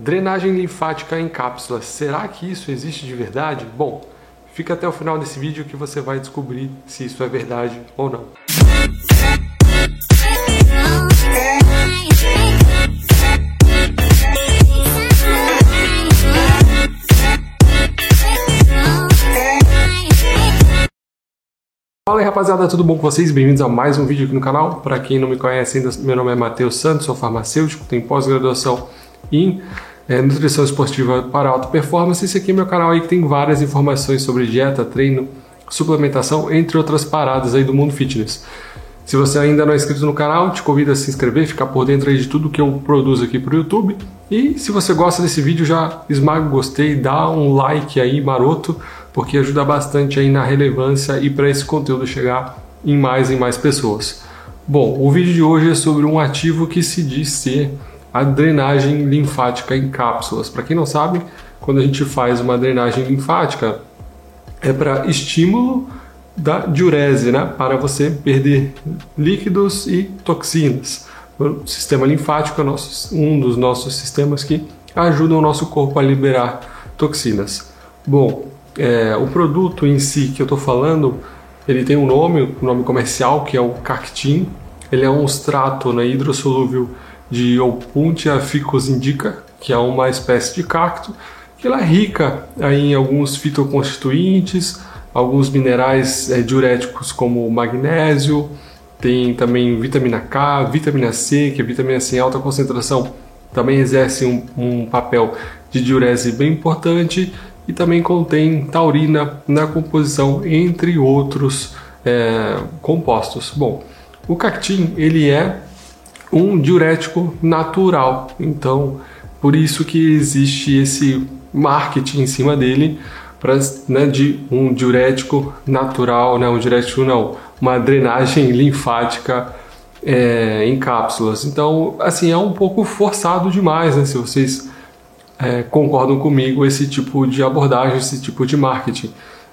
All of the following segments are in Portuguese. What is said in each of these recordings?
Drenagem linfática em cápsulas. Será que isso existe de verdade? Bom, fica até o final desse vídeo que você vai descobrir se isso é verdade ou não. Fala aí rapaziada, tudo bom com vocês? Bem-vindos a mais um vídeo aqui no canal. Para quem não me conhece ainda, meu nome é Matheus Santos, sou farmacêutico, tenho pós-graduação em é, nutrição esportiva para alta performance. Esse aqui é meu canal aí que tem várias informações sobre dieta, treino, suplementação, entre outras paradas aí do mundo fitness. Se você ainda não é inscrito no canal, te convido a se inscrever, ficar por dentro aí de tudo que eu produzo aqui para o YouTube. E se você gosta desse vídeo, já esmaga o gostei, dá um like aí maroto, porque ajuda bastante aí na relevância e para esse conteúdo chegar em mais e mais pessoas. Bom, o vídeo de hoje é sobre um ativo que se diz ser a drenagem linfática em cápsulas. Para quem não sabe, quando a gente faz uma drenagem linfática, é para estímulo da diurese, né? para você perder líquidos e toxinas. O sistema linfático é nosso, um dos nossos sistemas que ajudam o nosso corpo a liberar toxinas. Bom, é, o produto em si que eu estou falando, ele tem um nome, um nome comercial que é o Cactin. Ele é um extrato né, hidrossolúvel de Opuntia ficus indica, que é uma espécie de cacto, que ela é rica em alguns fitoconstituintes, alguns minerais é, diuréticos como magnésio, tem também vitamina K, vitamina C, que é vitamina C em alta concentração, também exerce um, um papel de diurese bem importante e também contém taurina na composição, entre outros é, compostos. Bom, o cactim ele é um diurético natural. Então, por isso que existe esse marketing em cima dele para né, de um diurético natural, né, um diurético não, uma drenagem linfática é, em cápsulas. Então, assim, é um pouco forçado demais, né, se vocês é, concordam comigo, esse tipo de abordagem, esse tipo de marketing.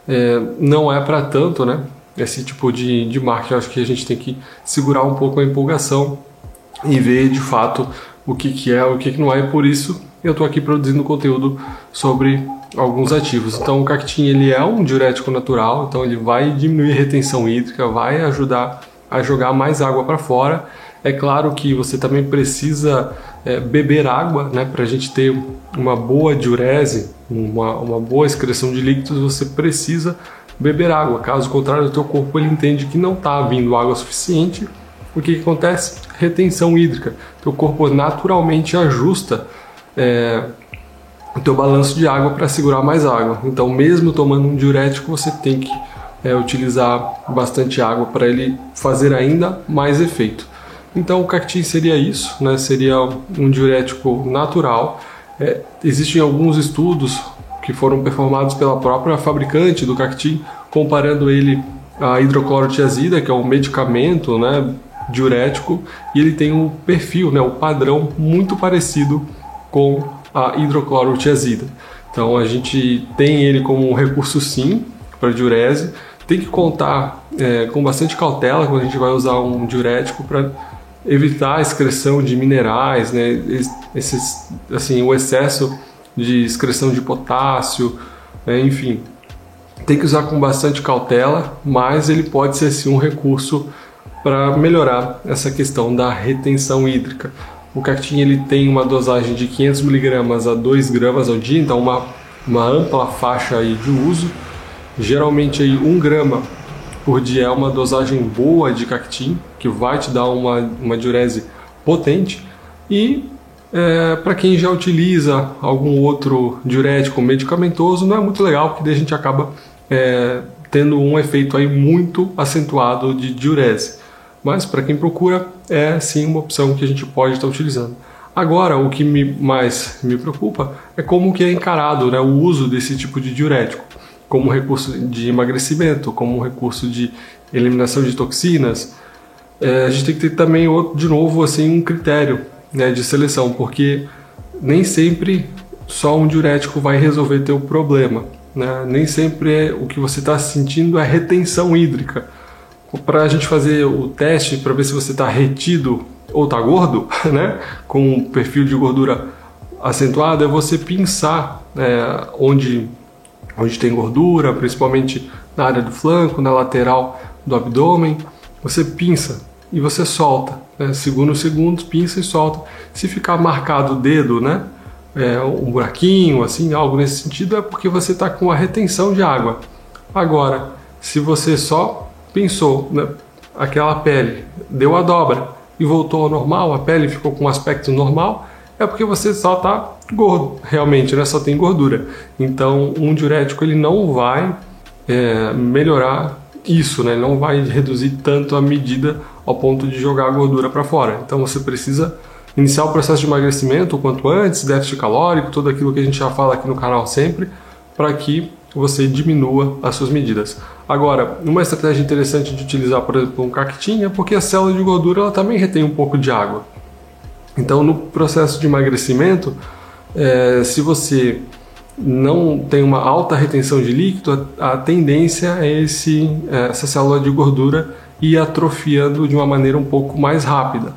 É, não é para tanto, né? Esse tipo de, de marketing, acho que a gente tem que segurar um pouco a empolgação e ver de fato o que, que é, o que, que não é, e por isso eu estou aqui produzindo conteúdo sobre alguns ativos. Então o cactim ele é um diurético natural, então ele vai diminuir a retenção hídrica, vai ajudar a jogar mais água para fora. É claro que você também precisa é, beber água, né, para a gente ter uma boa diurese, uma, uma boa excreção de líquidos, você precisa beber água. Caso contrário, o teu corpo ele entende que não está vindo água suficiente o que, que acontece? Retenção hídrica. Teu corpo naturalmente ajusta é, o teu balanço de água para segurar mais água. Então, mesmo tomando um diurético, você tem que é, utilizar bastante água para ele fazer ainda mais efeito. Então, o cacti seria isso, né? seria um diurético natural. É, existem alguns estudos que foram performados pela própria fabricante do cacti, comparando ele à hidroclorotiazida, que é um medicamento né, diurético e ele tem um perfil, né, o um padrão muito parecido com a hidroclorotiazida. Então a gente tem ele como um recurso sim para diurese. Tem que contar é, com bastante cautela quando a gente vai usar um diurético para evitar a excreção de minerais, né, esses, assim, o excesso de excreção de potássio, né, enfim. Tem que usar com bastante cautela, mas ele pode ser sim um recurso para melhorar essa questão da retenção hídrica. O cactim ele tem uma dosagem de 500 mg a 2 gramas ao dia, então uma, uma ampla faixa aí de uso. Geralmente aí 1 grama por dia é uma dosagem boa de cactim, que vai te dar uma, uma diurese potente. E é, para quem já utiliza algum outro diurético medicamentoso, não é muito legal, porque daí a gente acaba é, tendo um efeito aí muito acentuado de diurese mas para quem procura é sim uma opção que a gente pode estar utilizando. Agora, o que me mais me preocupa é como que é encarado né, o uso desse tipo de diurético como recurso de emagrecimento, como recurso de eliminação de toxinas. É, a gente tem que ter também, de novo, assim, um critério né, de seleção, porque nem sempre só um diurético vai resolver teu problema. Né? Nem sempre é, o que você está sentindo é retenção hídrica para a gente fazer o teste para ver se você está retido ou está gordo, né? com um perfil de gordura acentuado é você pinçar é, onde, onde tem gordura, principalmente na área do flanco, na lateral do abdômen. Você pinça e você solta, né? segundos, segundos, pinça e solta. Se ficar marcado o dedo, né? É, um buraquinho, assim, algo nesse sentido, é porque você está com a retenção de água. Agora, se você só pensou, né, aquela pele deu a dobra e voltou ao normal, a pele ficou com um aspecto normal, é porque você só está gordo, realmente, né? só tem gordura. Então, um diurético ele não vai é, melhorar isso, né? Não vai reduzir tanto a medida ao ponto de jogar a gordura para fora. Então, você precisa iniciar o processo de emagrecimento o quanto antes, déficit calórico, tudo aquilo que a gente já fala aqui no canal sempre, para que você diminua as suas medidas. Agora, uma estratégia interessante de utilizar, por exemplo, um cactim é porque a célula de gordura ela também retém um pouco de água. Então, no processo de emagrecimento, é, se você não tem uma alta retenção de líquido, a, a tendência é esse, é, essa célula de gordura ir atrofiando de uma maneira um pouco mais rápida.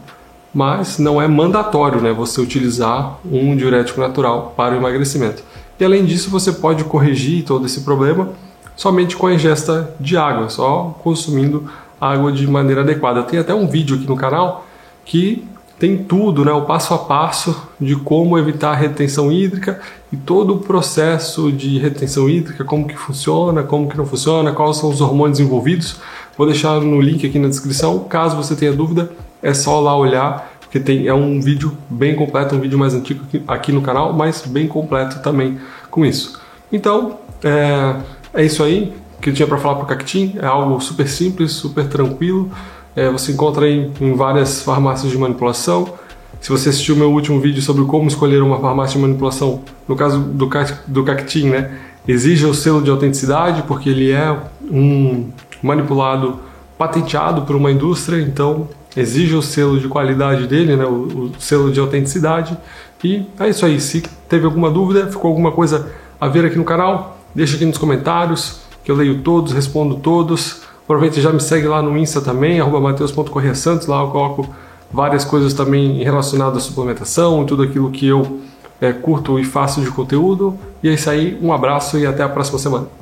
Mas não é mandatório né, você utilizar um diurético natural para o emagrecimento. E além disso, você pode corrigir todo esse problema somente com a ingesta de água, só consumindo água de maneira adequada. Tem até um vídeo aqui no canal que tem tudo, né, o passo a passo de como evitar a retenção hídrica e todo o processo de retenção hídrica, como que funciona, como que não funciona, quais são os hormônios envolvidos. Vou deixar no link aqui na descrição. Caso você tenha dúvida, é só lá olhar, porque tem, é um vídeo bem completo, um vídeo mais antigo aqui, aqui no canal, mas bem completo também com isso. Então, é, é isso aí que eu tinha para falar para o Cactim. É algo super simples, super tranquilo. É, você encontra aí em várias farmácias de manipulação. Se você assistiu meu último vídeo sobre como escolher uma farmácia de manipulação, no caso do, do Cactim, né, exija o selo de autenticidade, porque ele é um manipulado patenteado por uma indústria, então exija o selo de qualidade dele, né, o, o selo de autenticidade. E é isso aí. Se teve alguma dúvida, ficou alguma coisa a ver aqui no canal, deixa aqui nos comentários, que eu leio todos, respondo todos. Aproveita e já me segue lá no Insta também, arroba mateus.correasantos, lá eu coloco várias coisas também relacionadas à suplementação, tudo aquilo que eu é, curto e faço de conteúdo. E é isso aí, um abraço e até a próxima semana.